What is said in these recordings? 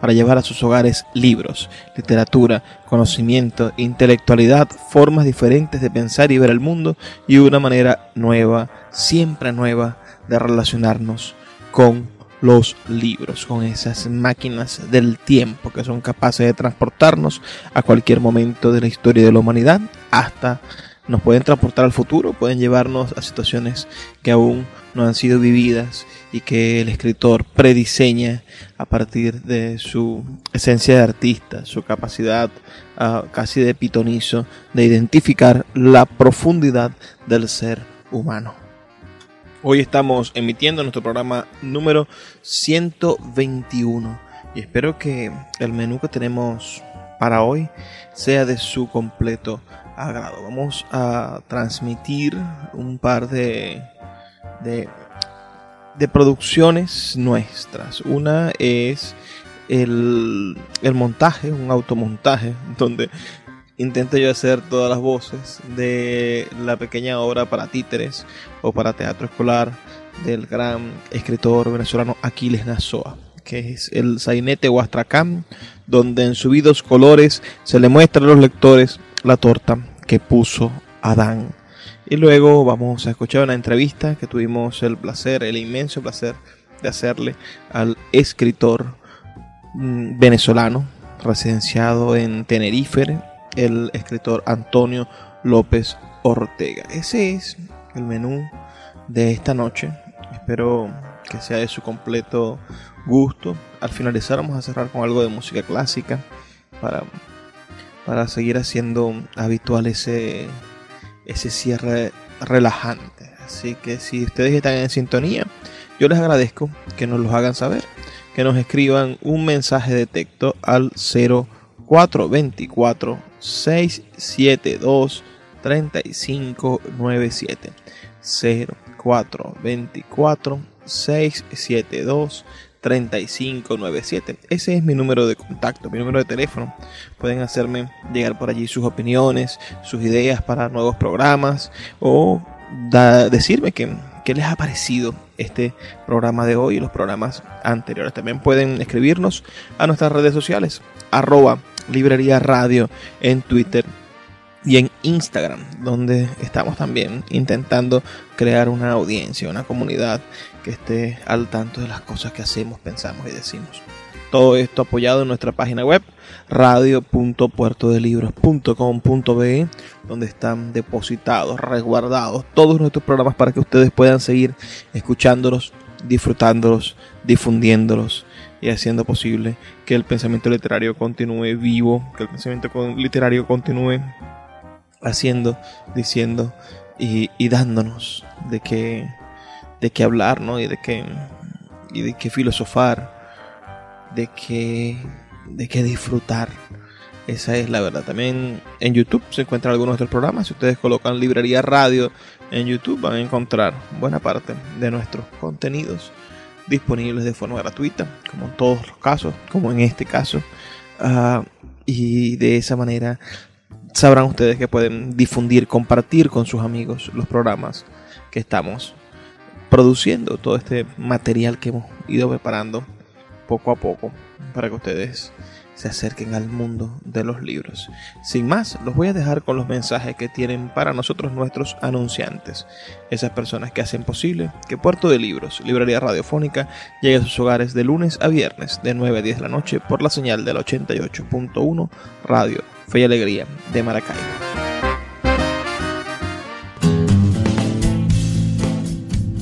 para llevar a sus hogares libros, literatura, conocimiento, intelectualidad, formas diferentes de pensar y ver el mundo y una manera nueva, siempre nueva, de relacionarnos con los libros, con esas máquinas del tiempo que son capaces de transportarnos a cualquier momento de la historia de la humanidad hasta nos pueden transportar al futuro, pueden llevarnos a situaciones que aún no han sido vividas y que el escritor prediseña a partir de su esencia de artista, su capacidad uh, casi de pitonizo de identificar la profundidad del ser humano. Hoy estamos emitiendo nuestro programa número 121 y espero que el menú que tenemos para hoy sea de su completo agrado. Vamos a transmitir un par de, de, producciones nuestras. Una es el, el montaje, un automontaje, donde intento yo hacer todas las voces de la pequeña obra para títeres o para teatro escolar del gran escritor venezolano Aquiles Nazoa, que es el sainete Huastracán, donde en subidos colores se le muestra a los lectores la torta que puso Adán. Y luego vamos a escuchar una entrevista que tuvimos el placer, el inmenso placer de hacerle al escritor mm, venezolano residenciado en Tenerife, el escritor Antonio López Ortega. Ese es el menú de esta noche. Espero que sea de su completo gusto. Al finalizar vamos a cerrar con algo de música clásica para para seguir haciendo habitual ese, ese cierre relajante. Así que si ustedes están en sintonía, yo les agradezco que nos lo hagan saber, que nos escriban un mensaje de texto al 0424 672 3597 0424 672 3597. Ese es mi número de contacto, mi número de teléfono. Pueden hacerme llegar por allí sus opiniones, sus ideas para nuevos programas o decirme que, qué les ha parecido este programa de hoy y los programas anteriores. También pueden escribirnos a nuestras redes sociales, arroba librería radio en Twitter y en Instagram, donde estamos también intentando crear una audiencia, una comunidad que esté al tanto de las cosas que hacemos, pensamos y decimos. Todo esto apoyado en nuestra página web radio.puertodelibros.com.be donde están depositados, resguardados todos nuestros programas para que ustedes puedan seguir escuchándolos, disfrutándolos, difundiéndolos y haciendo posible que el pensamiento literario continúe vivo, que el pensamiento literario continúe haciendo, diciendo y, y dándonos de que de qué hablar, ¿no? Y de qué, y de qué filosofar, de qué, de qué disfrutar. Esa es la verdad. También en YouTube se encuentran algunos de nuestros programas. Si ustedes colocan librería radio en YouTube van a encontrar buena parte de nuestros contenidos disponibles de forma gratuita, como en todos los casos, como en este caso. Uh, y de esa manera sabrán ustedes que pueden difundir, compartir con sus amigos los programas que estamos produciendo todo este material que hemos ido preparando poco a poco para que ustedes se acerquen al mundo de los libros. Sin más, los voy a dejar con los mensajes que tienen para nosotros nuestros anunciantes, esas personas que hacen posible que Puerto de Libros, Librería Radiofónica, llegue a sus hogares de lunes a viernes de 9 a 10 de la noche por la señal del 88.1 Radio Fe y Alegría de Maracaibo.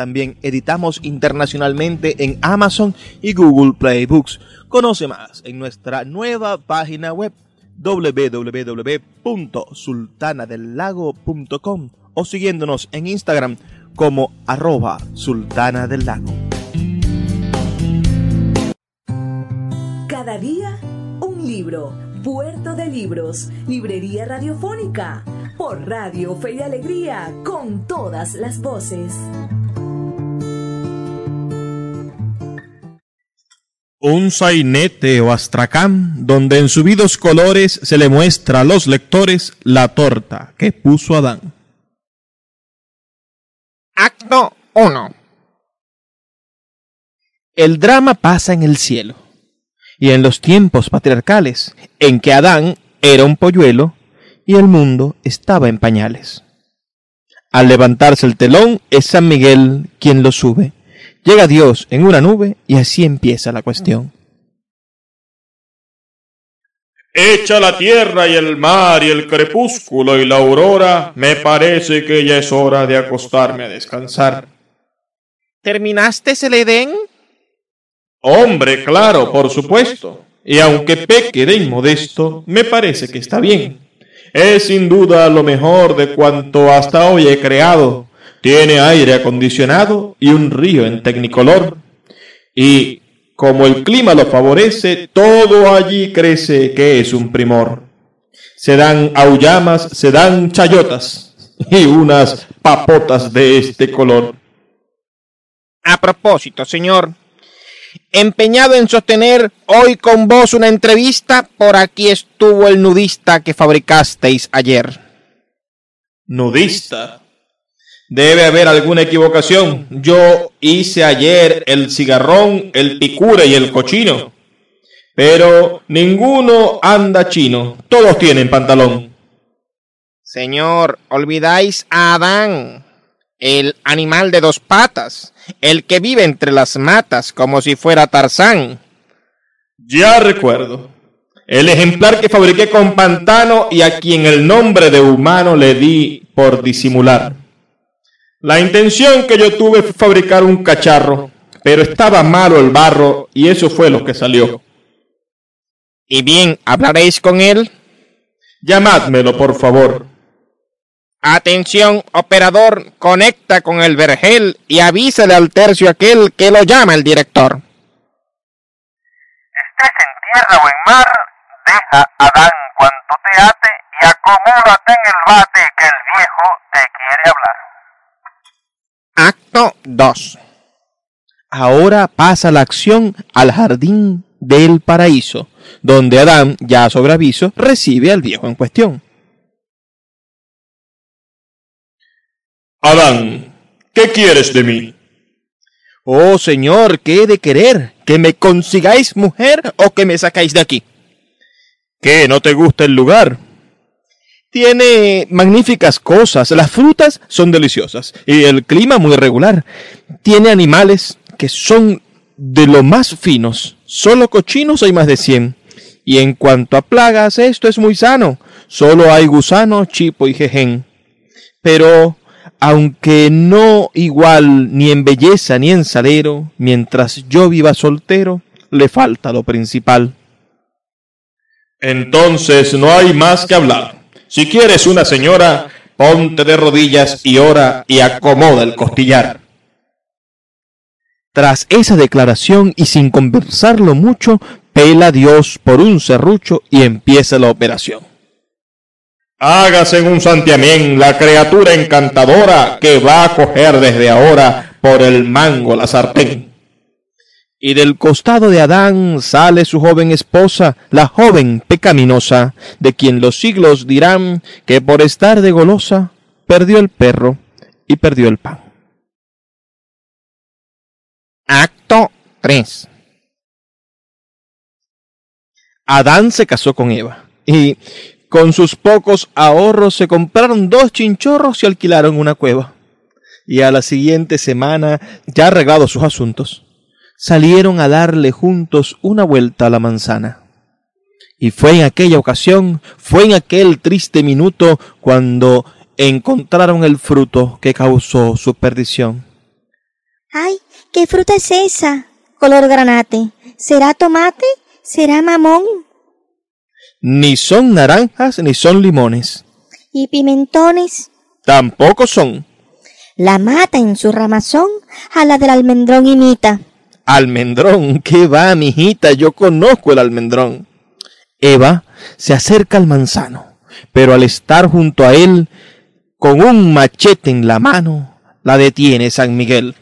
también editamos internacionalmente en Amazon y Google Play Books. Conoce más en nuestra nueva página web www.sultanadelago.com o siguiéndonos en Instagram como arroba sultana del lago. Cada día un libro. Puerto de Libros, Librería Radiofónica, por Radio Fe y Alegría, con todas las voces. Un sainete o astracán donde en subidos colores se le muestra a los lectores la torta que puso Adán. Acto 1. El drama pasa en el cielo y en los tiempos patriarcales en que Adán era un polluelo y el mundo estaba en pañales. Al levantarse el telón es San Miguel quien lo sube Llega Dios en una nube y así empieza la cuestión. Echa la tierra y el mar y el crepúsculo y la aurora, me parece que ya es hora de acostarme a descansar. ¿Terminaste el Edén? Hombre, claro, por supuesto. Y aunque peque de inmodesto, me parece que está bien. Es sin duda lo mejor de cuanto hasta hoy he creado. Tiene aire acondicionado y un río en tecnicolor. Y como el clima lo favorece, todo allí crece que es un primor. Se dan aullamas, se dan chayotas y unas papotas de este color. A propósito, señor, empeñado en sostener hoy con vos una entrevista, por aquí estuvo el nudista que fabricasteis ayer. ¿Nudista? Debe haber alguna equivocación. Yo hice ayer el cigarrón, el picure y el cochino. Pero ninguno anda chino. Todos tienen pantalón. Señor, olvidáis a Adán, el animal de dos patas, el que vive entre las matas como si fuera Tarzán. Ya recuerdo. El ejemplar que fabriqué con pantano y a quien el nombre de humano le di por disimular. La intención que yo tuve fue fabricar un cacharro, pero estaba malo el barro y eso fue lo que salió. ¿Y bien, hablaréis con él? Llamadmelo, por favor. Atención, operador, conecta con el vergel y avísale al tercio aquel que lo llama el director. Estés en tierra o en mar, deja a Dan cuanto te ate y acomódate en el bate que el viejo te quiere hablar. Acto 2. Ahora pasa la acción al jardín del paraíso, donde Adán, ya sobre aviso, recibe al viejo en cuestión. Adán, ¿qué quieres de mí? Oh Señor, ¿qué he de querer? ¿Que me consigáis mujer o que me sacáis de aquí? ¿Qué? ¿No te gusta el lugar? Tiene magníficas cosas, las frutas son deliciosas y el clima muy regular. Tiene animales que son de lo más finos, solo cochinos hay más de 100. Y en cuanto a plagas, esto es muy sano, solo hay gusano, chipo y jejen. Pero, aunque no igual ni en belleza ni en salero, mientras yo viva soltero, le falta lo principal. Entonces no hay más que hablar. Si quieres una señora, ponte de rodillas y ora y acomoda el costillar. Tras esa declaración y sin conversarlo mucho, pela Dios por un serrucho y empieza la operación. Hágase en un santiamén la criatura encantadora que va a coger desde ahora por el mango la sartén. Y del costado de Adán sale su joven esposa, la joven pecaminosa, de quien los siglos dirán que por estar de golosa perdió el perro y perdió el pan. Acto 3. Adán se casó con Eva y con sus pocos ahorros se compraron dos chinchorros y alquilaron una cueva. Y a la siguiente semana, ya arreglados sus asuntos, salieron a darle juntos una vuelta a la manzana. Y fue en aquella ocasión, fue en aquel triste minuto cuando encontraron el fruto que causó su perdición. ¡Ay! ¿Qué fruta es esa? Color granate. ¿Será tomate? ¿Será mamón? Ni son naranjas ni son limones. ¿Y pimentones? Tampoco son. La mata en su ramazón a la del almendrón imita. Almendrón, ¿qué va, mijita? Yo conozco el almendrón. Eva se acerca al manzano, pero al estar junto a él, con un machete en la mano, la detiene San Miguel.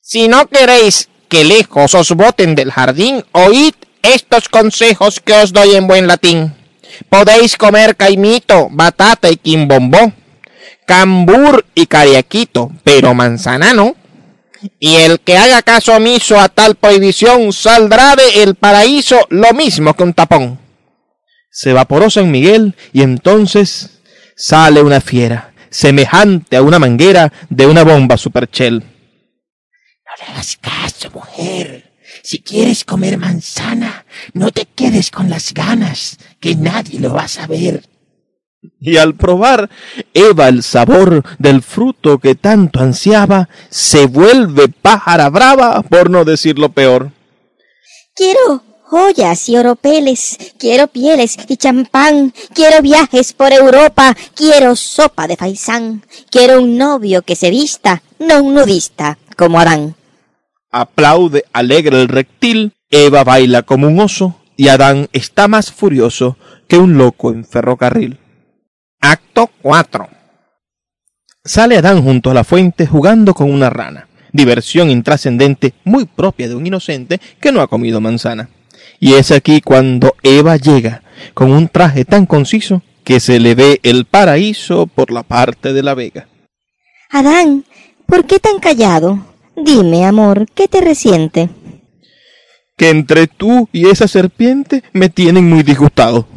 Si no queréis que lejos os boten del jardín, oíd estos consejos que os doy en buen latín. Podéis comer caimito, batata y quimbombó, cambur y cariaquito, pero manzana no. Y el que haga caso omiso a tal prohibición saldrá de el paraíso lo mismo que un tapón. Se evaporó San Miguel y entonces sale una fiera, semejante a una manguera de una bomba superchel. No le hagas caso, mujer. Si quieres comer manzana, no te quedes con las ganas, que nadie lo va a saber. Y al probar Eva el sabor del fruto que tanto ansiaba, se vuelve pájara brava, por no decir lo peor. Quiero joyas y oropeles, quiero pieles y champán, quiero viajes por Europa, quiero sopa de faisán, quiero un novio que se vista, no un nudista, como Adán. Aplaude alegre el reptil, Eva baila como un oso, y Adán está más furioso que un loco en ferrocarril. Acto 4. Sale Adán junto a la fuente jugando con una rana, diversión intrascendente muy propia de un inocente que no ha comido manzana. Y es aquí cuando Eva llega, con un traje tan conciso que se le ve el paraíso por la parte de la vega. Adán, ¿por qué tan callado? Dime, amor, ¿qué te resiente? Que entre tú y esa serpiente me tienen muy disgustado.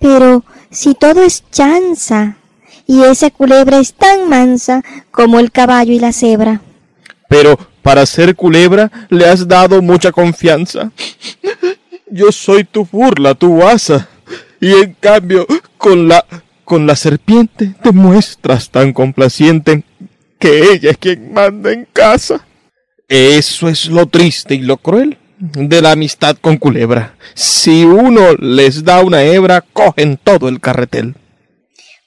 Pero si todo es chanza, y esa culebra es tan mansa como el caballo y la cebra. Pero para ser culebra le has dado mucha confianza. Yo soy tu burla, tu asa. Y en cambio, con la con la serpiente te muestras tan complaciente que ella es quien manda en casa. Eso es lo triste y lo cruel de la amistad con culebra. Si uno les da una hebra, cogen todo el carretel.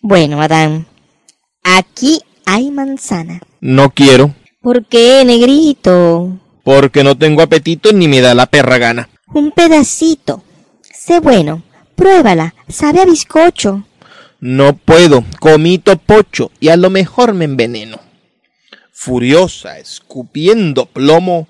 Bueno, Adán, aquí hay manzana. No quiero, ¿Por qué, negrito? porque no tengo apetito ni me da la perra gana. Un pedacito. Sé bueno, pruébala, sabe a bizcocho. No puedo, comito pocho y a lo mejor me enveneno. Furiosa, escupiendo plomo,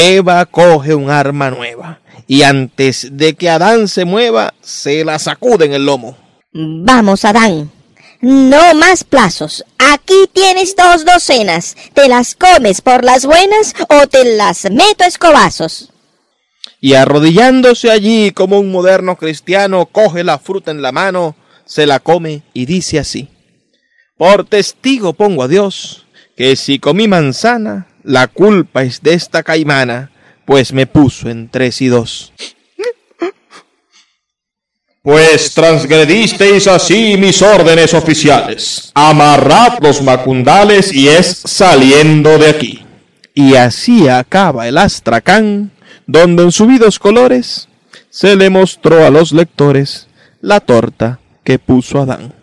Eva coge un arma nueva y antes de que Adán se mueva, se la sacude en el lomo. Vamos, Adán. No más plazos. Aquí tienes dos docenas. ¿Te las comes por las buenas o te las meto a escobazos? Y arrodillándose allí como un moderno cristiano, coge la fruta en la mano, se la come y dice así. Por testigo pongo a Dios que si comí manzana, la culpa es de esta caimana, pues me puso en tres y dos. Pues transgredisteis así mis órdenes oficiales. Amarrad los macundales y es saliendo de aquí. Y así acaba el astracán, donde en subidos colores se le mostró a los lectores la torta que puso Adán.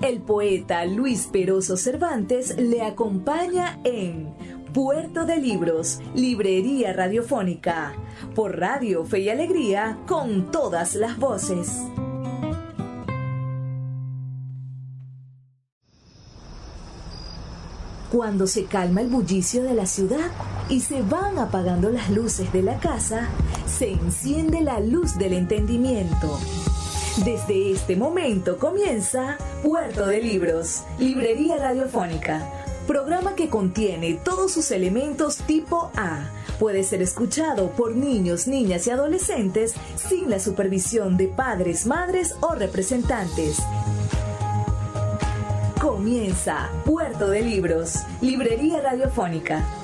El poeta Luis Peroso Cervantes le acompaña en Puerto de Libros, Librería Radiofónica, por Radio Fe y Alegría, con todas las voces. Cuando se calma el bullicio de la ciudad y se van apagando las luces de la casa, se enciende la luz del entendimiento. Desde este momento comienza Puerto de Libros, Librería Radiofónica, programa que contiene todos sus elementos tipo A. Puede ser escuchado por niños, niñas y adolescentes sin la supervisión de padres, madres o representantes. Comienza Puerto de Libros, Librería Radiofónica.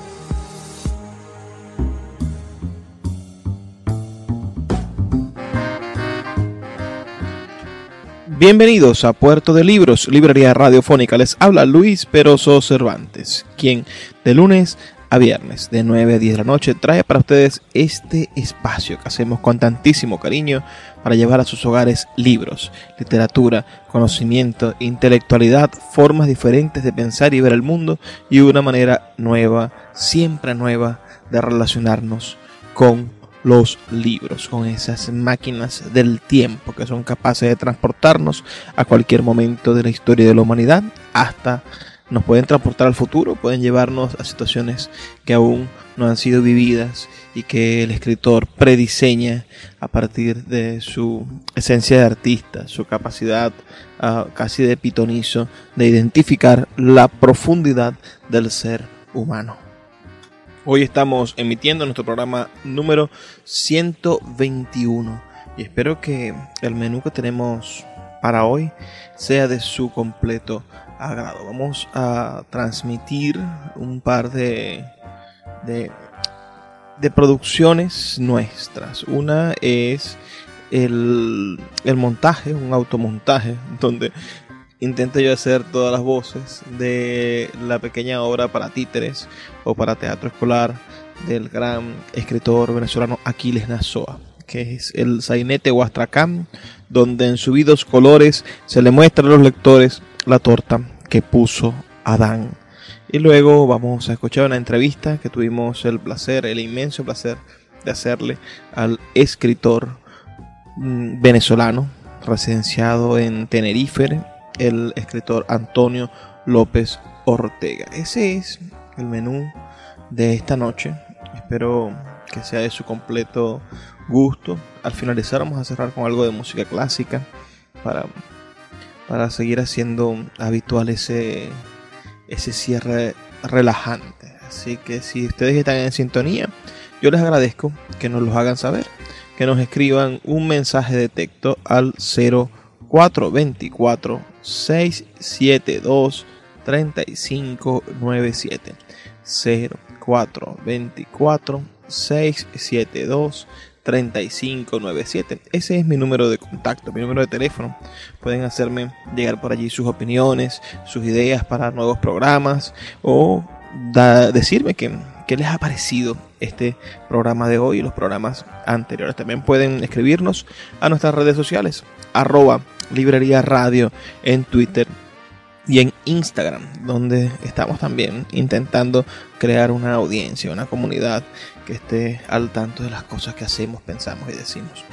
Bienvenidos a Puerto de Libros, Librería Radiofónica. Les habla Luis Peroso Cervantes, quien de lunes a viernes de 9 a 10 de la noche trae para ustedes este espacio que hacemos con tantísimo cariño para llevar a sus hogares libros, literatura, conocimiento, intelectualidad, formas diferentes de pensar y ver el mundo y una manera nueva, siempre nueva, de relacionarnos con los libros, con esas máquinas del tiempo que son capaces de transportarnos a cualquier momento de la historia de la humanidad, hasta nos pueden transportar al futuro, pueden llevarnos a situaciones que aún no han sido vividas y que el escritor prediseña a partir de su esencia de artista, su capacidad uh, casi de pitonizo de identificar la profundidad del ser humano. Hoy estamos emitiendo nuestro programa número 121 y espero que el menú que tenemos para hoy sea de su completo agrado. Vamos a transmitir un par de, de, producciones nuestras. Una es el, el montaje, un automontaje, donde intento yo hacer todas las voces de la pequeña obra para títeres o para teatro escolar del gran escritor venezolano Aquiles Nazoa, que es el sainete Huastracán, donde en subidos colores se le muestra a los lectores la torta que puso Adán. Y luego vamos a escuchar una entrevista que tuvimos el placer, el inmenso placer de hacerle al escritor mm, venezolano residenciado en Tenerife, el escritor Antonio López Ortega. Ese es el menú de esta noche. Espero que sea de su completo gusto. Al finalizar vamos a cerrar con algo de música clásica para, para seguir haciendo habitual ese, ese cierre relajante. Así que si ustedes están en sintonía, yo les agradezco que nos lo hagan saber, que nos escriban un mensaje de texto al 0424 672 3597 0424 672 3597 Ese es mi número de contacto, mi número de teléfono. Pueden hacerme llegar por allí sus opiniones, sus ideas para nuevos programas o decirme que, qué les ha parecido este programa de hoy y los programas anteriores. También pueden escribirnos a nuestras redes sociales, arroba librería radio en Twitter y en Instagram, donde estamos también intentando crear una audiencia, una comunidad que esté al tanto de las cosas que hacemos, pensamos y decimos.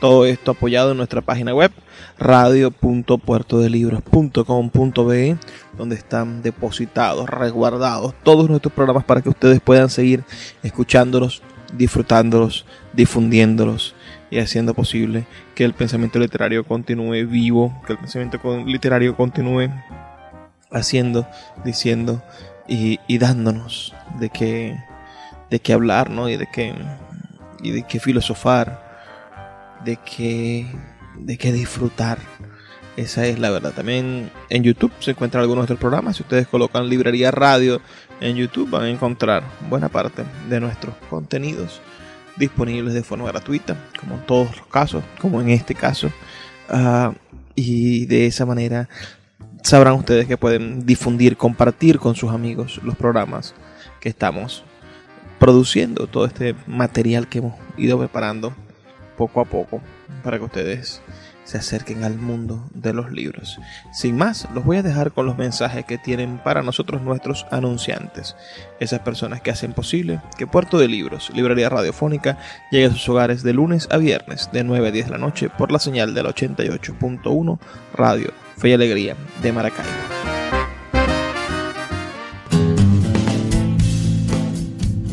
Todo esto apoyado en nuestra página web radio.puertodelibros.com.be donde están depositados, resguardados todos nuestros programas para que ustedes puedan seguir escuchándolos, disfrutándolos, difundiéndolos y haciendo posible que el pensamiento literario continúe vivo, que el pensamiento literario continúe haciendo, diciendo y, y dándonos de qué, de hablar, ¿no? Y de qué, y de qué filosofar, de qué, de qué disfrutar. Esa es la verdad. También en YouTube se encuentran algunos de nuestros programas. Si ustedes colocan librería radio en YouTube van a encontrar buena parte de nuestros contenidos disponibles de forma gratuita, como en todos los casos, como en este caso. Uh, y de esa manera sabrán ustedes que pueden difundir, compartir con sus amigos los programas que estamos produciendo, todo este material que hemos ido preparando poco a poco para que ustedes se acerquen al mundo de los libros. Sin más, los voy a dejar con los mensajes que tienen para nosotros nuestros anunciantes, esas personas que hacen posible que Puerto de Libros, Librería Radiofónica, llegue a sus hogares de lunes a viernes de 9 a 10 de la noche por la señal del 88.1 Radio Fe y Alegría de Maracaibo.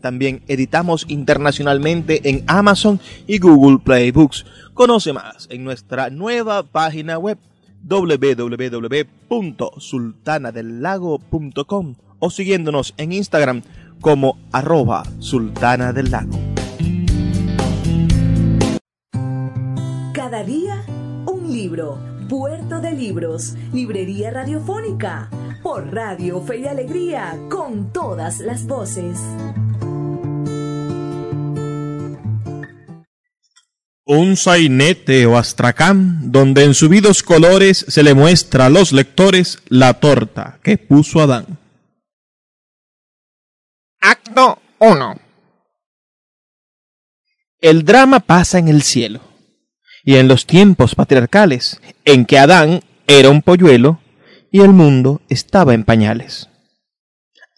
también editamos internacionalmente en Amazon y Google Play Books. Conoce más en nuestra nueva página web www.sultanadelago.com o siguiéndonos en Instagram como arroba sultana del lago. Cada día un libro. Puerto de Libros, Librería Radiofónica, por Radio Fe y Alegría, con todas las voces. Un sainete o astracán donde en subidos colores se le muestra a los lectores la torta que puso Adán. Acto 1. El drama pasa en el cielo y en los tiempos patriarcales en que Adán era un polluelo y el mundo estaba en pañales.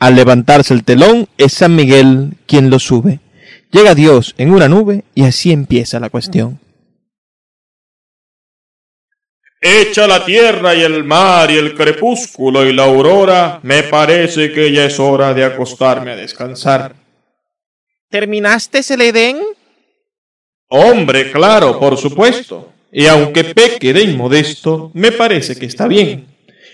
Al levantarse el telón es San Miguel quien lo sube Llega Dios en una nube y así empieza la cuestión. Echa la tierra y el mar y el crepúsculo y la aurora, me parece que ya es hora de acostarme a descansar. ¿Terminaste el Edén? Hombre, claro, por supuesto. Y aunque peque de inmodesto, me parece que está bien.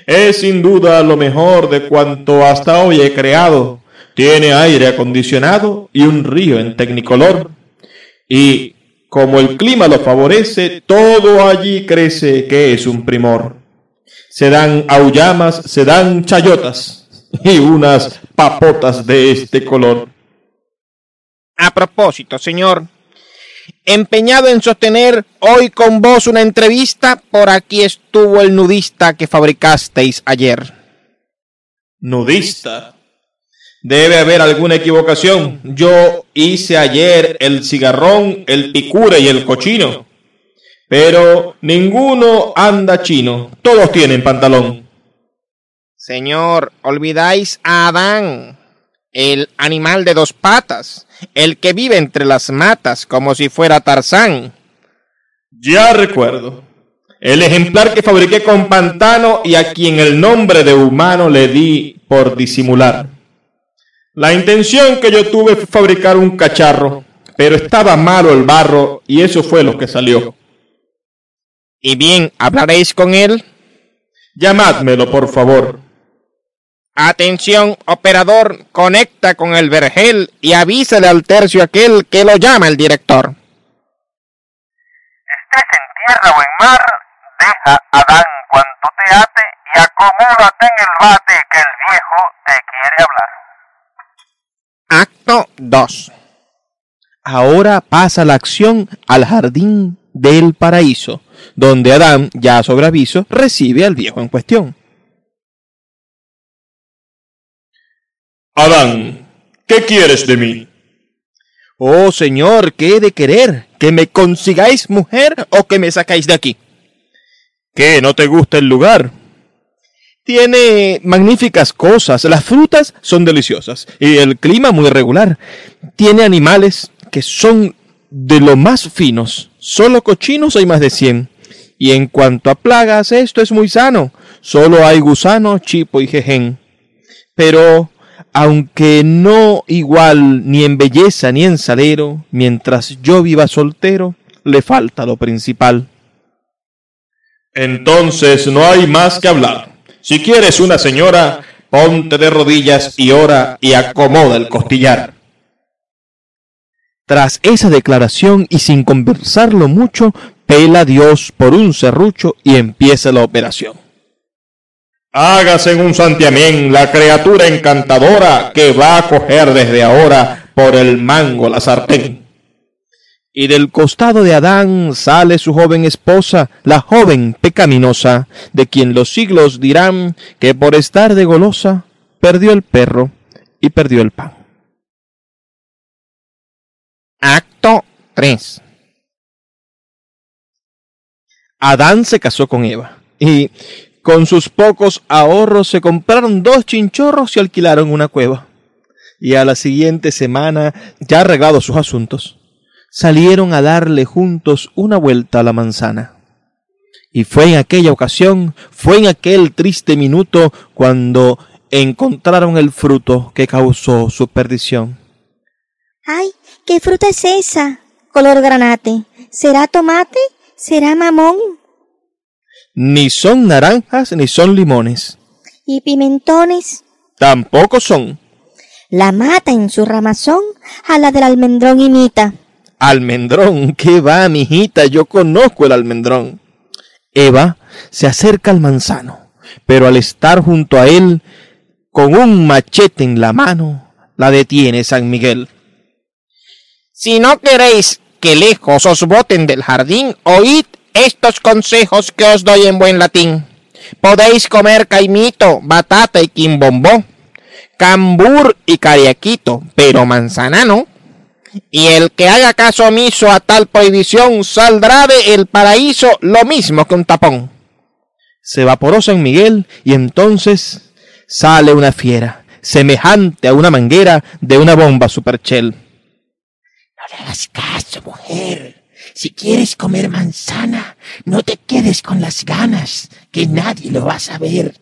Es sin duda lo mejor de cuanto hasta hoy he creado. Tiene aire acondicionado y un río en tecnicolor. Y como el clima lo favorece, todo allí crece que es un primor. Se dan aullamas, se dan chayotas y unas papotas de este color. A propósito, señor, empeñado en sostener hoy con vos una entrevista, por aquí estuvo el nudista que fabricasteis ayer. ¿Nudista? Debe haber alguna equivocación. Yo hice ayer el cigarrón, el picure y el cochino. Pero ninguno anda chino. Todos tienen pantalón. Señor, olvidáis a Adán, el animal de dos patas, el que vive entre las matas como si fuera Tarzán. Ya recuerdo. El ejemplar que fabriqué con pantano y a quien el nombre de humano le di por disimular. La intención que yo tuve fue fabricar un cacharro, pero estaba malo el barro y eso fue lo que salió. ¿Y bien, hablaréis con él? Llamádmelo, por favor. Atención, operador, conecta con el vergel y avísale al tercio aquel que lo llama el director. Estés en tierra o en mar, deja Adán cuanto te ate y acomódate en el bate que el viejo te quiere hablar. Acto 2. Ahora pasa la acción al jardín del paraíso, donde Adán, ya sobre aviso, recibe al viejo en cuestión. Adán, ¿qué quieres de mí? Oh señor, ¿qué he de querer? ¿Que me consigáis mujer o que me sacáis de aquí? ¿Qué? ¿No te gusta el lugar? Tiene magníficas cosas, las frutas son deliciosas y el clima muy regular. Tiene animales que son de lo más finos, solo cochinos hay más de 100. Y en cuanto a plagas, esto es muy sano, solo hay gusano, chipo y jejen. Pero, aunque no igual ni en belleza ni en salero, mientras yo viva soltero, le falta lo principal. Entonces no hay más que hablar. Si quieres una señora, ponte de rodillas y ora y acomoda el costillar. Tras esa declaración y sin conversarlo mucho, pela Dios por un serrucho y empieza la operación. Hágase en un santiamén la criatura encantadora que va a coger desde ahora por el mango la sartén. Y del costado de Adán sale su joven esposa, la joven pecaminosa, de quien los siglos dirán que por estar de golosa perdió el perro y perdió el pan. Acto 3. Adán se casó con Eva y con sus pocos ahorros se compraron dos chinchorros y alquilaron una cueva. Y a la siguiente semana, ya arreglados sus asuntos, salieron a darle juntos una vuelta a la manzana. Y fue en aquella ocasión, fue en aquel triste minuto cuando encontraron el fruto que causó su perdición. ¡Ay! ¿Qué fruta es esa? Color granate. ¿Será tomate? ¿Será mamón? Ni son naranjas ni son limones. ¿Y pimentones? Tampoco son. La mata en su ramazón a la del almendrón imita. Almendrón, ¿qué va, mijita? Yo conozco el almendrón. Eva se acerca al manzano, pero al estar junto a él, con un machete en la mano, la detiene San Miguel. Si no queréis que lejos os boten del jardín, oíd estos consejos que os doy en buen latín. Podéis comer caimito, batata y quimbombó, cambur y cariaquito, pero manzana no. Y el que haga caso omiso a tal prohibición saldrá de el paraíso lo mismo que un tapón. Se evaporó San Miguel y entonces sale una fiera, semejante a una manguera de una bomba superchel. No le hagas caso, mujer. Si quieres comer manzana, no te quedes con las ganas, que nadie lo va a saber.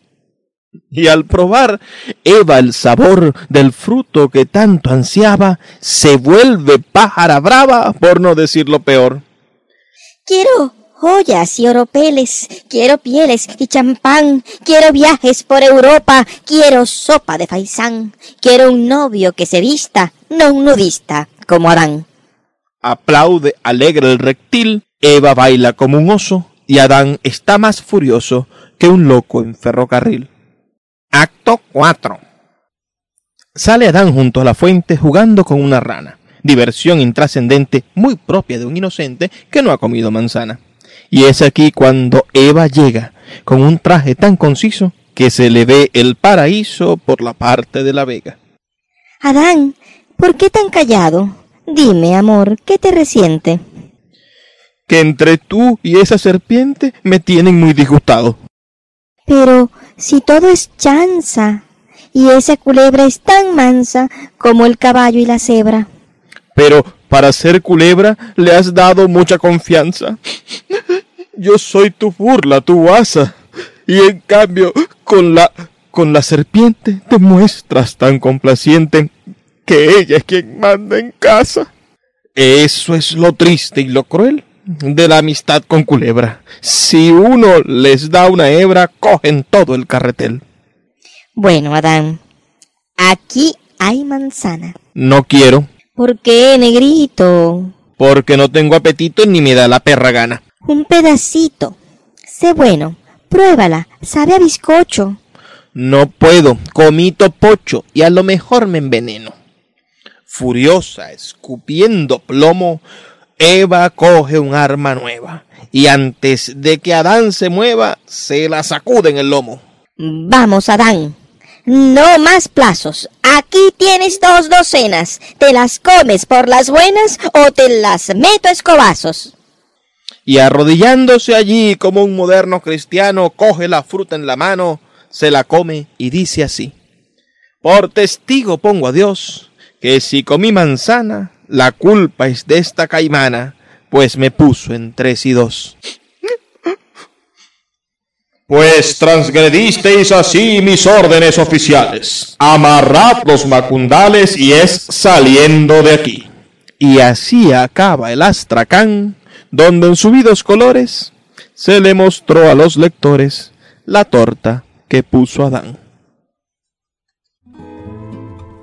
Y al probar Eva el sabor del fruto que tanto ansiaba, se vuelve pájara brava, por no decir lo peor. Quiero joyas y oropeles, quiero pieles y champán, quiero viajes por Europa, quiero sopa de faisán, quiero un novio que se vista, no un nudista, como Adán. Aplaude alegre el reptil, Eva baila como un oso, y Adán está más furioso que un loco en ferrocarril. Acto 4. Sale Adán junto a la fuente jugando con una rana, diversión intrascendente muy propia de un inocente que no ha comido manzana. Y es aquí cuando Eva llega, con un traje tan conciso que se le ve el paraíso por la parte de la vega. Adán, ¿por qué tan callado? Dime, amor, ¿qué te resiente? Que entre tú y esa serpiente me tienen muy disgustado. Pero si todo es chanza, y esa culebra es tan mansa como el caballo y la cebra. Pero para ser culebra le has dado mucha confianza. Yo soy tu burla, tu asa. Y en cambio, con la con la serpiente te muestras tan complaciente que ella es quien manda en casa. Eso es lo triste y lo cruel de la amistad con culebra. Si uno les da una hebra, cogen todo el carretel. Bueno, Adán, aquí hay manzana. No quiero, ¿Por qué, negrito? porque no tengo apetito ni me da la perra gana. Un pedacito. Sé bueno. Pruébala. Sabe a bizcocho. No puedo, comito pocho y a lo mejor me enveneno. Furiosa, escupiendo plomo, Eva coge un arma nueva y antes de que Adán se mueva, se la sacude en el lomo. Vamos, Adán. No más plazos. Aquí tienes dos docenas. ¿Te las comes por las buenas o te las meto a escobazos? Y arrodillándose allí como un moderno cristiano, coge la fruta en la mano, se la come y dice así. Por testigo pongo a Dios que si comí manzana, la culpa es de esta caimana, pues me puso en tres y dos. Pues transgredisteis así mis órdenes oficiales. Amarrad los macundales y es saliendo de aquí. Y así acaba el astracán, donde en subidos colores se le mostró a los lectores la torta que puso Adán.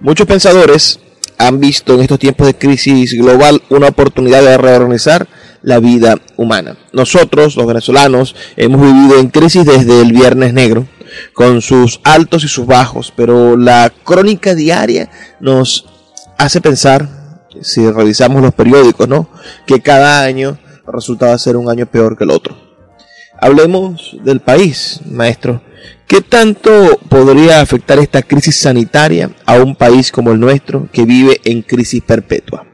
Muchos pensadores han visto en estos tiempos de crisis global una oportunidad de reorganizar la vida humana. Nosotros, los venezolanos, hemos vivido en crisis desde el Viernes Negro, con sus altos y sus bajos, pero la crónica diaria nos hace pensar, si revisamos los periódicos, ¿no? que cada año resultaba ser un año peor que el otro. Hablemos del país, maestro. ¿Qué tanto podría afectar esta crisis sanitaria a un país como el nuestro que vive en crisis perpetua?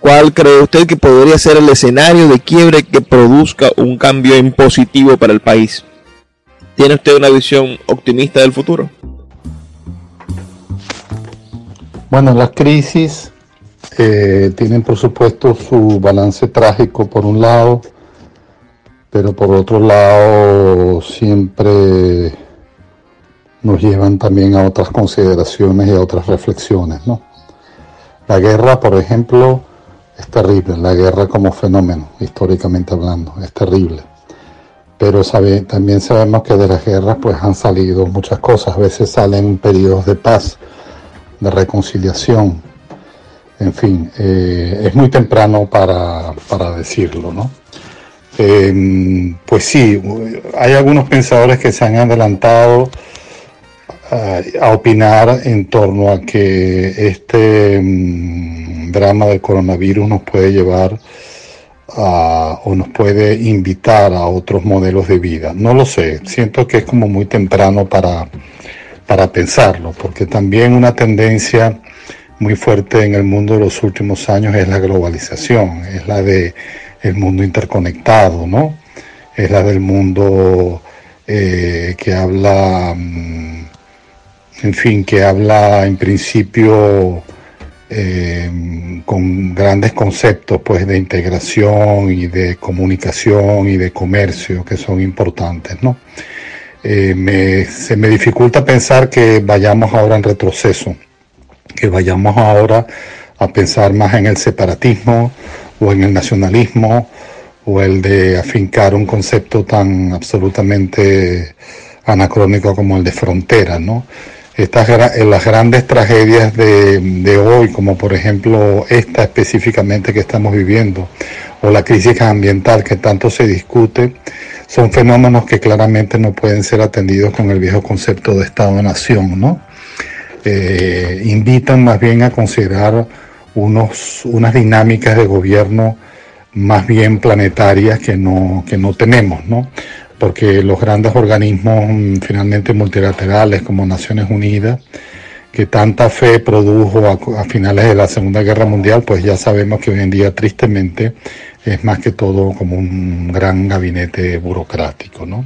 ¿Cuál cree usted que podría ser el escenario de quiebre que produzca un cambio en positivo para el país? ¿Tiene usted una visión optimista del futuro? Bueno, las crisis eh, tienen por supuesto su balance trágico por un lado, pero por otro lado siempre nos llevan también a otras consideraciones y a otras reflexiones. ¿no? La guerra, por ejemplo, es terrible, la guerra como fenómeno, históricamente hablando, es terrible. Pero también sabemos que de las guerras pues han salido muchas cosas, a veces salen periodos de paz, de reconciliación, en fin, eh, es muy temprano para, para decirlo, ¿no? Em, pues sí, hay algunos pensadores que se han adelantado a, opinar en torno a que este mm, drama del coronavirus nos puede llevar o nos puede invitar a otros modelos de vida. No lo sé, siento que es como muy temprano para, para pensarlo, porque también una tendencia muy fuerte en el mundo de los últimos años es la globalización, es la de el mundo interconectado, ¿no? Es la del mundo eh, que habla mm, en fin, que habla en principio eh, con grandes conceptos pues de integración y de comunicación y de comercio que son importantes, ¿no? Eh, se me dificulta pensar que vayamos ahora en retroceso, que vayamos ahora a pensar más en el separatismo o en el nacionalismo o el de afincar un concepto tan absolutamente anacrónico como el de frontera, ¿no? estas las grandes tragedias de, hoy, como por ejemplo esta específicamente que estamos viviendo, o la crisis ambiental que tanto se discute, son fenómenos que claramente no pueden ser atendidos con el viejo concepto de Estado-Nación, ¿no? Eh, invitan más bien a considerar unos, unas dinámicas de gobierno más bien planetarias que no, que no tenemos, ¿no? porque los grandes organismos mm, finalmente multilaterales como Naciones Unidas, que tanta fe produjo a, finales de la Segunda Guerra Mundial, pues ya sabemos que hoy en día tristemente es más que todo como un gran gabinete burocrático. ¿no?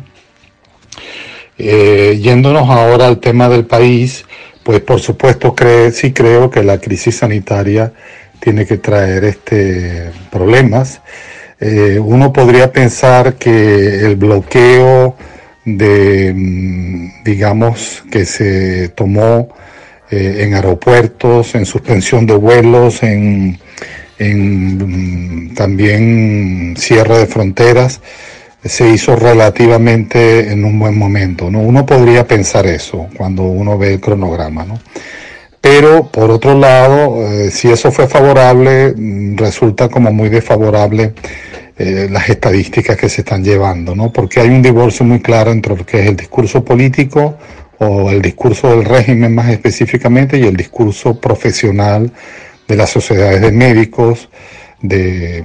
Eh, yéndonos ahora al tema del país, pues por supuesto sí creo que la crisis sanitaria tiene que traer este, problemas. Eh, uno podría pensar que el bloqueo de, mm, digamos, que se tomó eh, en aeropuertos, en suspensión de vuelos, en, mm, también cierre de fronteras, se hizo relativamente en un buen momento. ¿no? Uno podría pensar eso cuando uno ve el cronograma. ¿no? Pero por otro lado, eh, si eso fue favorable, mm, resulta como muy desfavorable eh, las estadísticas que se están llevando, ¿no? Porque hay un divorcio muy claro entre lo que es el discurso político o el discurso del régimen más específicamente y el discurso profesional de las sociedades de médicos, de,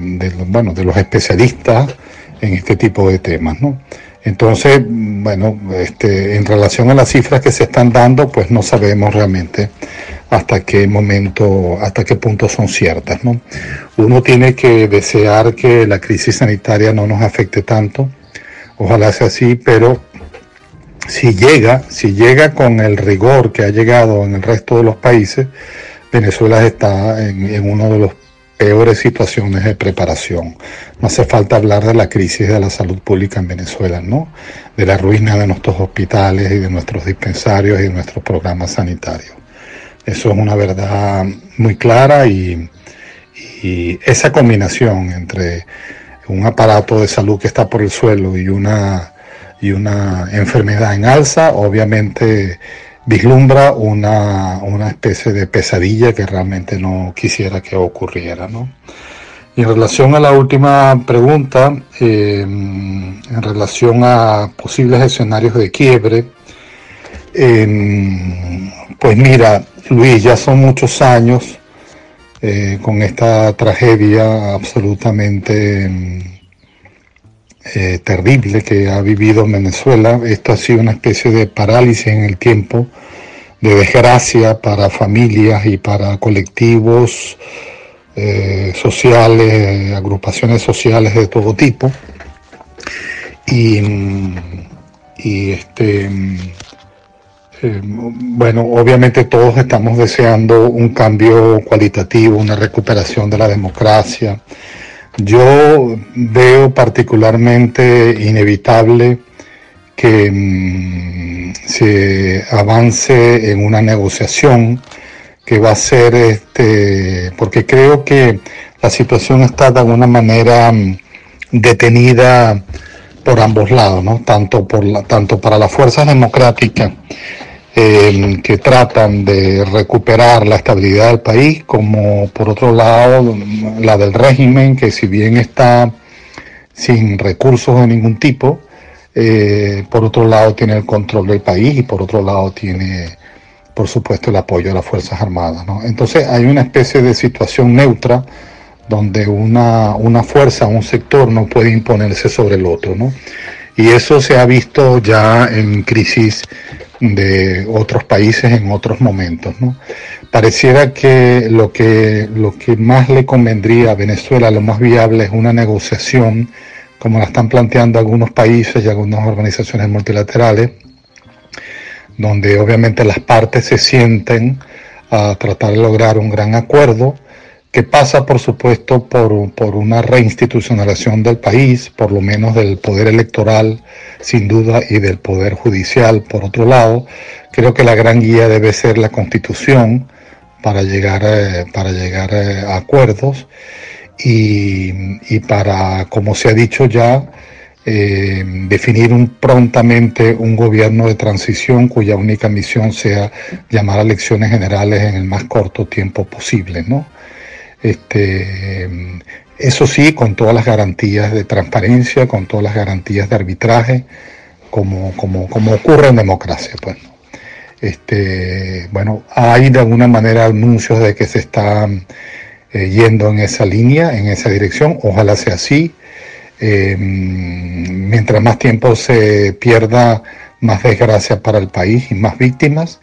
bueno, de los especialistas en este tipo de temas, ¿no? Entonces, bueno, este, en relación a las cifras que se están dando, pues no sabemos realmente hasta qué momento, hasta qué punto son ciertas. ¿no? Uno tiene que desear que la crisis sanitaria no nos afecte tanto, ojalá sea así, pero si llega, si llega con el rigor que ha llegado en el resto de los países, Venezuela está en, en uno de los peores situaciones de preparación. No hace falta hablar de la crisis de la salud pública en Venezuela, ¿no? De la ruina de nuestros hospitales y de nuestros dispensarios y de nuestros programas sanitarios. Eso es una verdad muy clara y, esa combinación entre un aparato de salud que está por el suelo y una, y una enfermedad en alza, obviamente vislumbra una, especie de pesadilla que realmente no quisiera que ocurriera. Y en relación a la última pregunta, eh, en relación a posibles escenarios de quiebre, eh, pues mira, Luis, ya son muchos años eh, con esta tragedia absolutamente terrible que ha vivido Venezuela. Esto ha sido una especie de parálisis en el tiempo, de desgracia para familias y para colectivos eh, sociales, agrupaciones sociales de todo tipo. Y, este, eh, bueno, obviamente todos estamos deseando un cambio cualitativo, una recuperación de la democracia. Yo veo particularmente inevitable que mm, se avance en una negociación que va a ser, este, porque creo que la situación está de alguna manera mm, detenida por ambos lados, ¿no? tanto, por la, tanto para las fuerzas democráticas que tratan de recuperar la estabilidad del país, como por otro lado la del régimen, que si bien está sin recursos de ningún tipo, eh, por otro lado tiene el control del país y por otro lado tiene por supuesto, el apoyo a las Fuerzas Armadas. Entonces hay una especie de situación neutra donde una, una fuerza, un sector no puede imponerse sobre el otro. ¿no? Y eso se ha visto ya en crisis de otros países en otros momentos. Pareciera que lo, que lo que más le convendría a Venezuela, lo más viable, es una negociación, como la están planteando algunos países y algunas organizaciones multilaterales, donde obviamente las partes se sienten a tratar de lograr un gran acuerdo que pasa por supuesto por, por, una reinstitucionalización del país, por lo menos del poder electoral sin duda y del poder judicial por otro lado. Creo que la gran guía debe ser la constitución para llegar, eh, para llegar eh, a acuerdos y, y para, como se ha dicho ya, eh, definir un, prontamente un gobierno de transición cuya única misión sea llamar a elecciones generales en el más corto tiempo posible, ¿no? Este, eso sí, con todas las garantías de transparencia, con todas las garantías de arbitraje, como, como, como ocurre en democracia, pues. Este, bueno, hay de alguna manera anuncios de que se está eh, yendo en esa línea, en esa dirección. Ojalá sea así. Eh, mientras más tiempo se pierda, más desgracia para el país y más víctimas.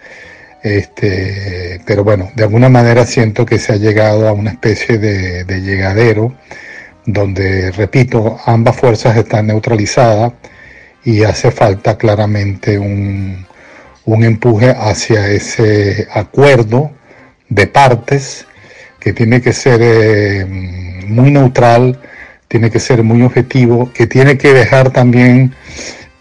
Este, pero bueno, de alguna manera siento que se ha llegado a una especie de, llegadero donde, repito, ambas fuerzas están neutralizadas y hace falta claramente un, un empuje hacia ese acuerdo de partes que tiene que ser eh, muy neutral, tiene que ser muy objetivo, que tiene que dejar también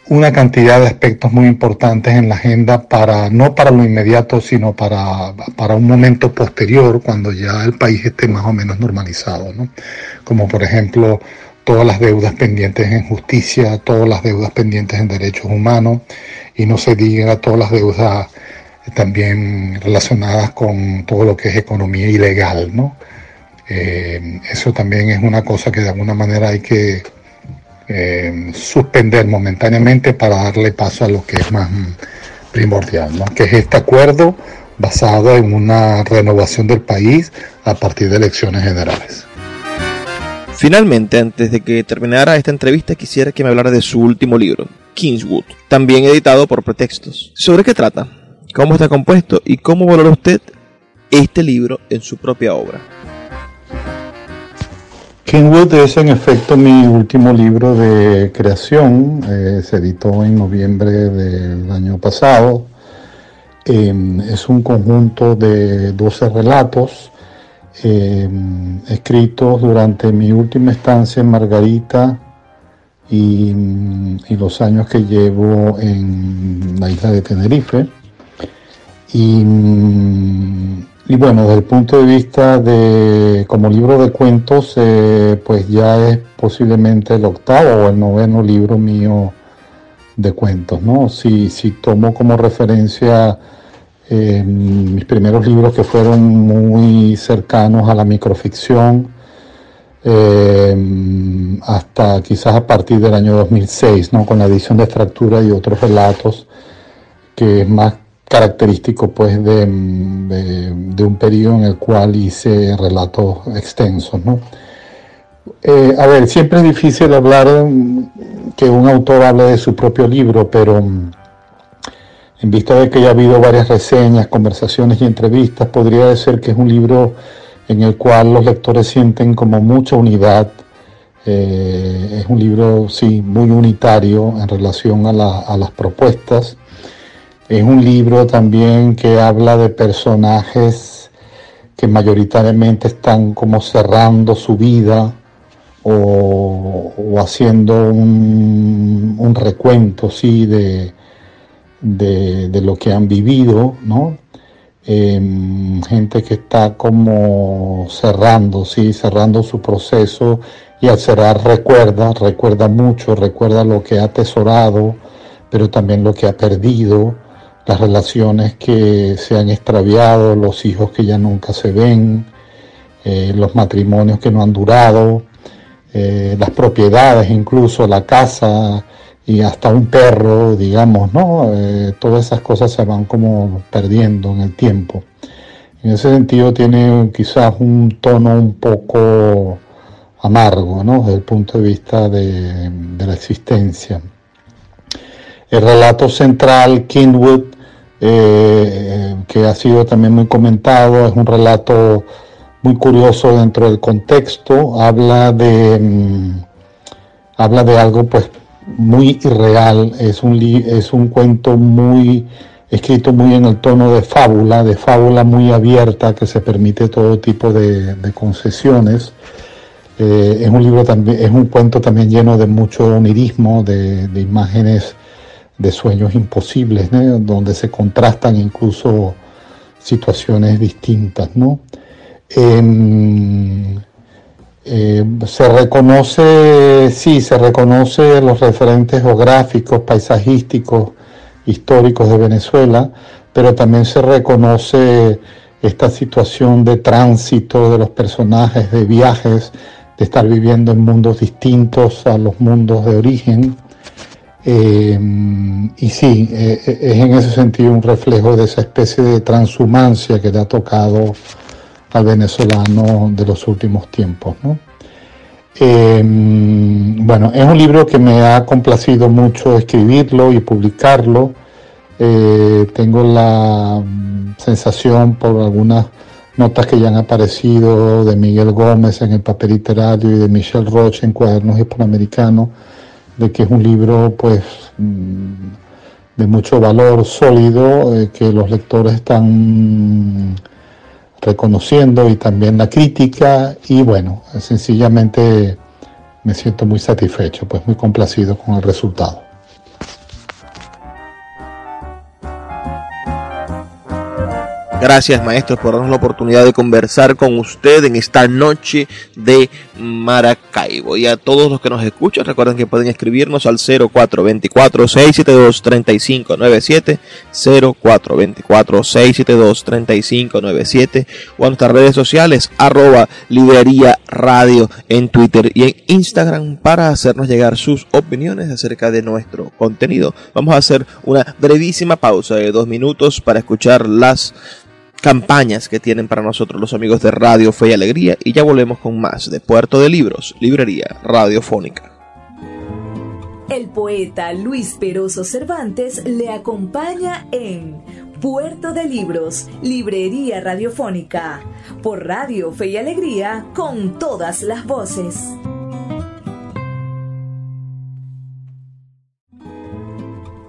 una cantidad de aspectos muy importantes en la agenda para no para lo inmediato, sino para, para un momento posterior, cuando ya el país esté más o menos normalizado, ¿no? Como por ejemplo todas las deudas pendientes en justicia, todas las deudas pendientes en derechos humanos, y no se diga todas las deudas también relacionadas con todo lo que es economía ilegal, ¿no? Eh, eso también es una cosa que de alguna manera hay que eh, suspender momentáneamente para darle paso a lo que es más primordial, que es este acuerdo basado en una renovación del país a partir de elecciones generales. Finalmente, antes de que terminara esta entrevista, quisiera que me hablara de su último libro, Kingswood, también editado por Pretextos. ¿Sobre qué trata? ¿Cómo está compuesto? ¿Y cómo valora usted este libro en su propia obra? Kingwood es en efecto mi último libro de creación, eh, se editó en noviembre del año pasado. Em, es un conjunto de 12 relatos em, escritos durante mi última estancia en Margarita y, y, los años que llevo en la isla de Tenerife. Y y bueno, desde el punto de vista de como libro de cuentos, eh, pues ya es posiblemente el octavo o el noveno libro mío de cuentos, ¿no? Si, si tomo como referencia eh, mis primeros libros que fueron muy cercanos a la microficción, eh, hasta quizás a partir del año 2006, ¿no? con la edición de Fractura y otros relatos, que es más característico pues de, de, un periodo en el cual hice relatos extensos. ¿no? Eh, a ver, siempre es difícil hablar que un autor hable de su propio libro, pero en vista de que ya ha habido varias reseñas, conversaciones y entrevistas, podría decir que es un libro en el cual los lectores sienten como mucha unidad. Eh, es un libro, sí, muy unitario en relación a, las propuestas. Es un libro también que habla de personajes que mayoritariamente están como cerrando su vida o, haciendo un, recuento, sí, de, de, lo que han vivido, ¿no? Em, gente que está como cerrando, sí, cerrando su proceso y al cerrar recuerda, recuerda mucho, recuerda lo que ha atesorado, pero también lo que ha perdido, las relaciones que se han extraviado, los hijos que ya nunca se ven, eh, los matrimonios que no han durado, eh, las propiedades, incluso la casa, y hasta un perro, digamos, ¿no? Eh, todas esas cosas se van como perdiendo en el tiempo. En ese sentido tiene quizás un tono un poco amargo, ¿no? Desde el punto de vista de, la existencia. El relato central, Kinwood, eh, que ha sido también muy comentado, es un relato muy curioso dentro del contexto, habla de, mm, habla de algo pues muy irreal, es un, es un cuento muy escrito muy en el tono de fábula, de fábula muy abierta que se permite todo tipo de, concesiones. Eh, es un libro también, es un cuento también lleno de mucho onirismo, de, imágenes de sueños imposibles, donde se contrastan incluso situaciones distintas, ¿no? Em, eh, se reconoce, sí, se reconoce los referentes geográficos, paisajísticos, históricos de Venezuela, pero también se reconoce esta situación de tránsito de los personajes, de viajes, de estar viviendo en mundos distintos a los mundos de origen. Eh, y sí, eh, es en ese sentido un reflejo de esa especie de transhumancia que le ha tocado al venezolano de los últimos tiempos. Em, bueno, es un libro que me ha complacido mucho escribirlo y publicarlo. Eh, tengo la mm, sensación por algunas notas que ya han aparecido de Miguel Gómez en el papel literario y de Michelle Roche en Cuadernos Hispanoamericanos, de que es un libro pues mm, de mucho valor sólido, eh, que los lectores están reconociendo y también la crítica y bueno, sencillamente me siento muy satisfecho, pues muy complacido con el resultado. Gracias, maestros, por darnos la oportunidad de conversar con usted en esta noche de Maracaibo. Y a todos los que nos escuchan, recuerden que pueden escribirnos al 0424-672-3597, 0424-672-3597 o a nuestras redes sociales, arroba librería radio en Twitter y en Instagram para hacernos llegar sus opiniones acerca de nuestro contenido. Vamos a hacer una brevísima pausa de dos minutos para escuchar las campañas que tienen para nosotros los amigos de Radio Fe y Alegría y ya volvemos con más de Puerto de Libros, Librería Radiofónica. El poeta Luis Peroso Cervantes le acompaña en Puerto de Libros, Librería Radiofónica, por Radio Fe y Alegría con todas las voces.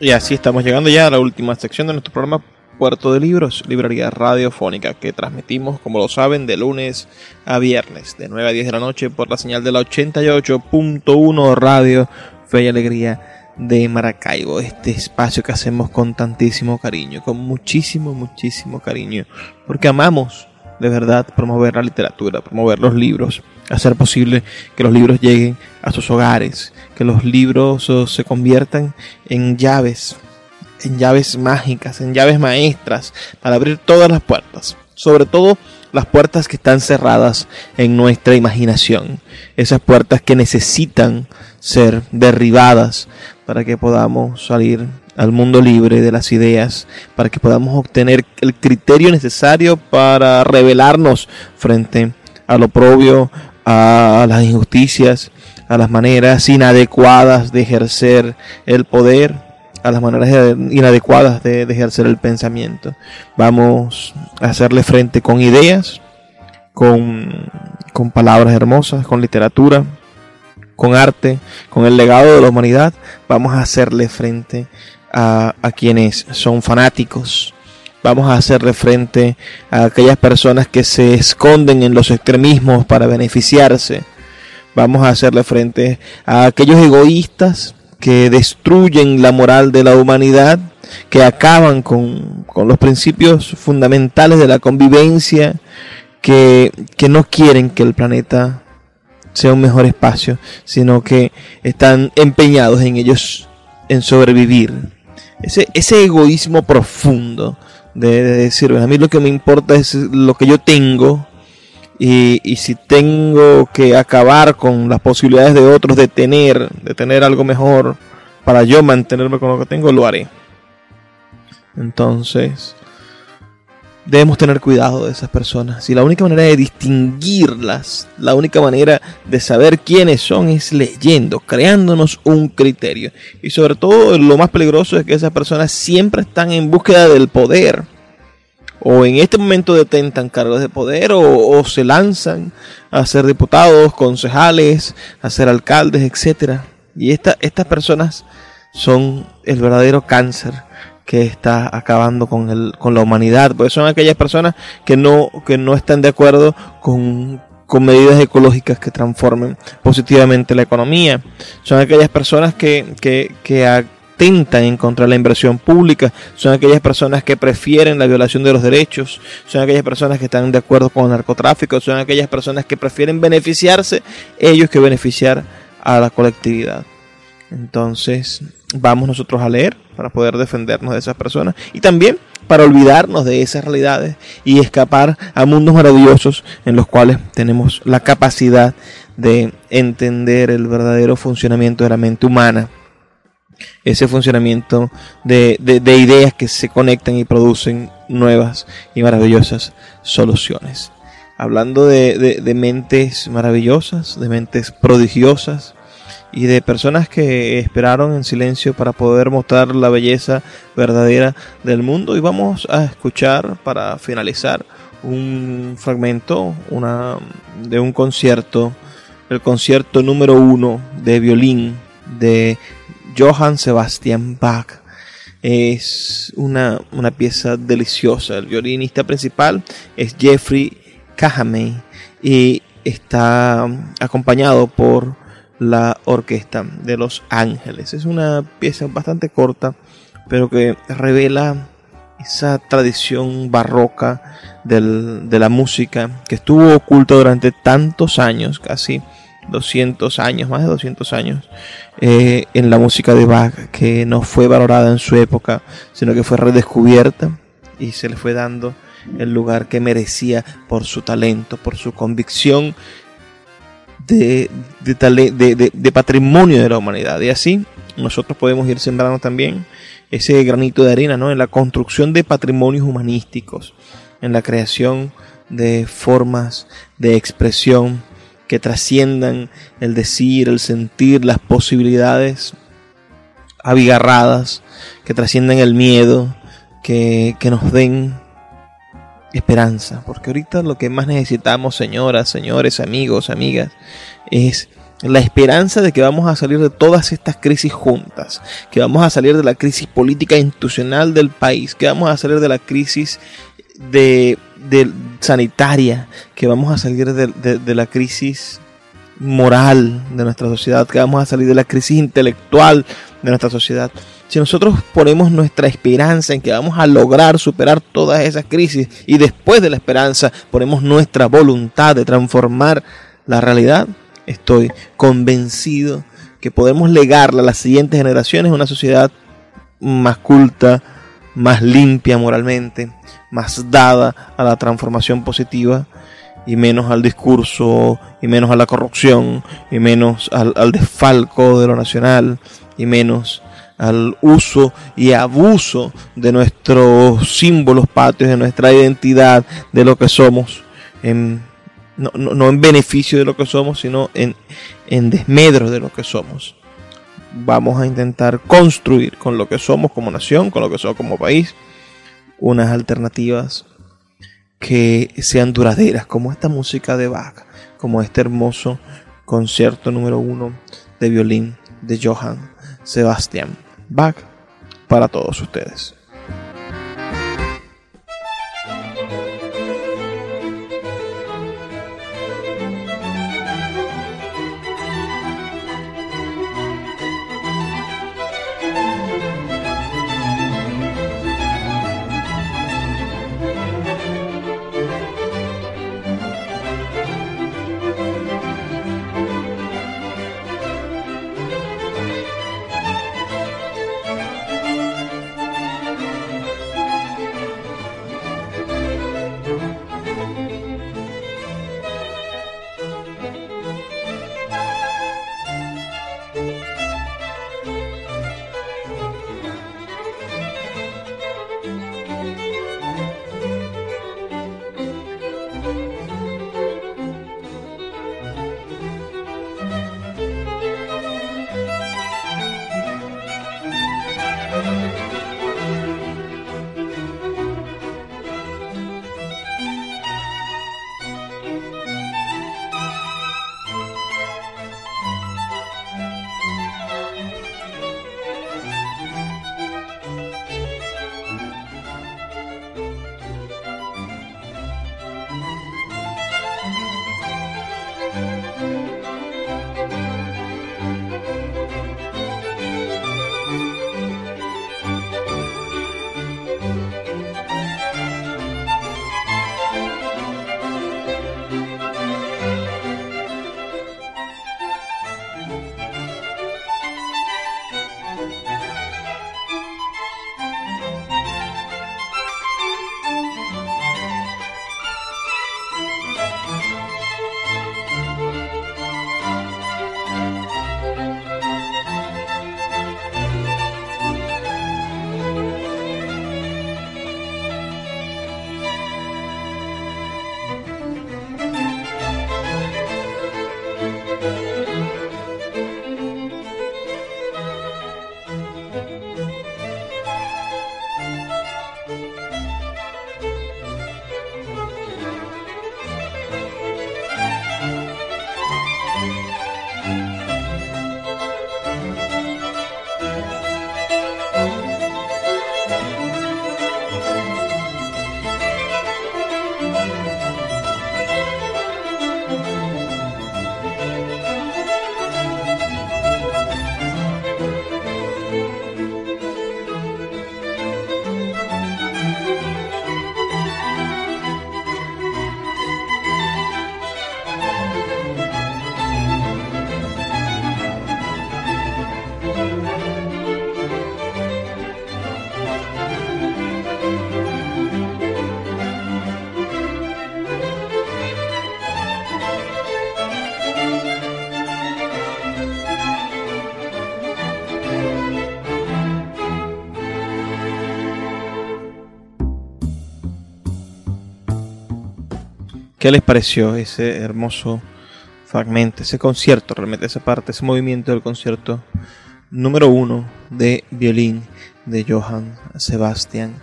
Y así estamos llegando ya a la última sección de nuestro programa Puerto de Libros, librería radiofónica que transmitimos, como lo saben, de lunes a viernes, de 9 a 10 de la noche por la señal de la 88.1 Radio Fe y Alegría de Maracaibo. Este espacio que hacemos con tantísimo cariño, con muchísimo, muchísimo cariño, porque amamos de verdad promover la literatura, promover los libros, hacer posible que los libros lleguen a sus hogares, que los libros oh, se conviertan en llaves en llaves mágicas, en llaves maestras, para abrir todas las puertas, sobre todo las puertas que están cerradas en nuestra imaginación, esas puertas que necesitan ser derribadas para que podamos salir al mundo libre de las ideas, para que podamos obtener el criterio necesario para revelarnos frente a lo propio, a las injusticias, a las maneras inadecuadas de ejercer el poder a las maneras inadecuadas de, ejercer el pensamiento. Vamos a hacerle frente con ideas, con, con palabras hermosas, con literatura, con arte, con el legado de la humanidad. Vamos a hacerle frente a, quienes son fanáticos, vamos a hacerle frente a aquellas personas que se esconden en los extremismos para beneficiarse. Vamos a hacerle frente a aquellos egoístas que destruyen la moral de la humanidad, que acaban con, los principios fundamentales de la convivencia, que, que no quieren que el planeta sea un mejor espacio, sino que están empeñados en ellos, en sobrevivir. Ese, ese egoísmo profundo de, de decir, a mí lo que me importa es lo que yo tengo, y, y, si tengo que acabar con las posibilidades de otros de tener, de tener algo mejor para yo mantenerme con lo que tengo, lo haré. Entonces, debemos tener cuidado de esas personas. Y la única manera de distinguirlas, la única manera de saber quiénes son es leyendo, creándonos un criterio. Y sobre todo, lo más peligroso es que esas personas siempre están en búsqueda del poder o en este momento detentan cargos de poder o, se lanzan a ser diputados, concejales, a ser alcaldes, etcétera. Y estas personas son el verdadero cáncer que está acabando con, el, con la humanidad, porque son aquellas personas que no, que no están de acuerdo con, con medidas ecológicas que transformen positivamente la economía. Son aquellas personas que, que, que, atentan en contra de la inversión pública, son aquellas personas que prefieren la violación de los derechos, son aquellas personas que están de acuerdo con el narcotráfico, son aquellas personas que prefieren beneficiarse ellos que beneficiar a la colectividad. Entonces, vamos nosotros a leer para poder defendernos de esas personas y también para olvidarnos de esas realidades y escapar a mundos maravillosos en los cuales tenemos la capacidad de entender el verdadero funcionamiento de la mente humana ese funcionamiento de, ideas que se conectan y producen nuevas y maravillosas soluciones. Hablando de, mentes maravillosas, de mentes prodigiosas y de personas que esperaron en silencio para poder mostrar la belleza verdadera del mundo. Y vamos a escuchar para finalizar un fragmento una, de un concierto, el concierto número uno de violín de Johann Sebastian Bach. Es una, pieza deliciosa. El violinista principal es Jeffrey Kahamey y está acompañado por la Orquesta de Los Ángeles. Es una pieza bastante corta, pero que revela esa tradición barroca de la música que estuvo oculta durante tantos años, casi 200 años, más de 200 años, eh, en la música de Bach, que no fue valorada en su época, sino que fue redescubierta y se le fue dando el lugar que merecía por su talento, por su convicción de, de, de, patrimonio de la humanidad. Y así nosotros podemos ir sembrando también ese granito de arena ¿no? en la construcción de patrimonios humanísticos, en la creación de formas de expresión que trasciendan el decir, el sentir, las posibilidades abigarradas, que trasciendan el miedo, que, nos den esperanza. Porque ahorita lo que más necesitamos, señoras, señores, amigos, amigas, es la esperanza de que vamos a salir de todas estas crisis juntas, que vamos a salir de la crisis política institucional del país, que vamos a salir de la crisis de, de sanitaria, que vamos a salir de, de, de la crisis moral de nuestra sociedad, que vamos a salir de la crisis intelectual de nuestra sociedad. Si nosotros ponemos nuestra esperanza en que vamos a lograr superar todas esas crisis y después de la esperanza ponemos nuestra voluntad de transformar la realidad, estoy convencido que podemos legarle a las siguientes generaciones una sociedad más culta, más limpia moralmente, más dada a la transformación positiva y menos al discurso, y menos a la corrupción, y menos al, al desfalco de lo nacional, y menos al uso y abuso de nuestros símbolos patrios, de nuestra identidad, de lo que somos, no, en beneficio de lo que somos, sino en, en desmedro de lo que somos. Vamos a intentar construir con lo que somos como nación, con lo que somos como país, unas alternativas que sean duraderas, como esta música de Bach, como este hermoso concierto número uno de violín de Johann Sebastian Bach para todos ustedes. ¿Qué les pareció ese hermoso fragmento, ese concierto, realmente esa parte, ese movimiento del concierto número uno de violín de Johann Sebastian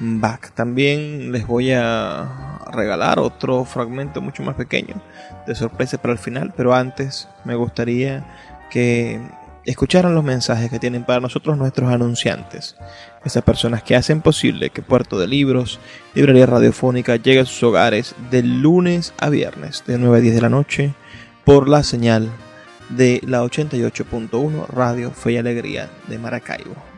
Bach. También les voy a regalar otro fragmento mucho más pequeño de sorpresa para el final, pero antes me gustaría que escucharan los mensajes que tienen para nosotros nuestros anunciantes, esas personas que hacen posible que Puerto de Libros, Librería Radiofónica, llegue a sus hogares de lunes a viernes, de 9 a 10 de la noche, por la señal de la 88.1 Radio Fe y Alegría de Maracaibo.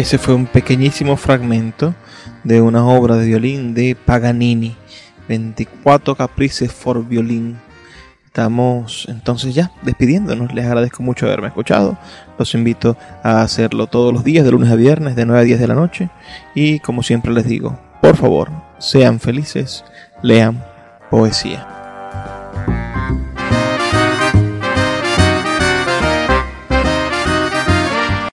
Ese fue un pequeñísimo fragmento de una obra de violín de Paganini, 24 caprices for violín. Estamos entonces ya despidiéndonos. Les agradezco mucho haberme escuchado. Los invito a hacerlo todos los días, de lunes a viernes, de 9 a 10 de la noche. Y como siempre les digo, por favor, sean felices, lean poesía.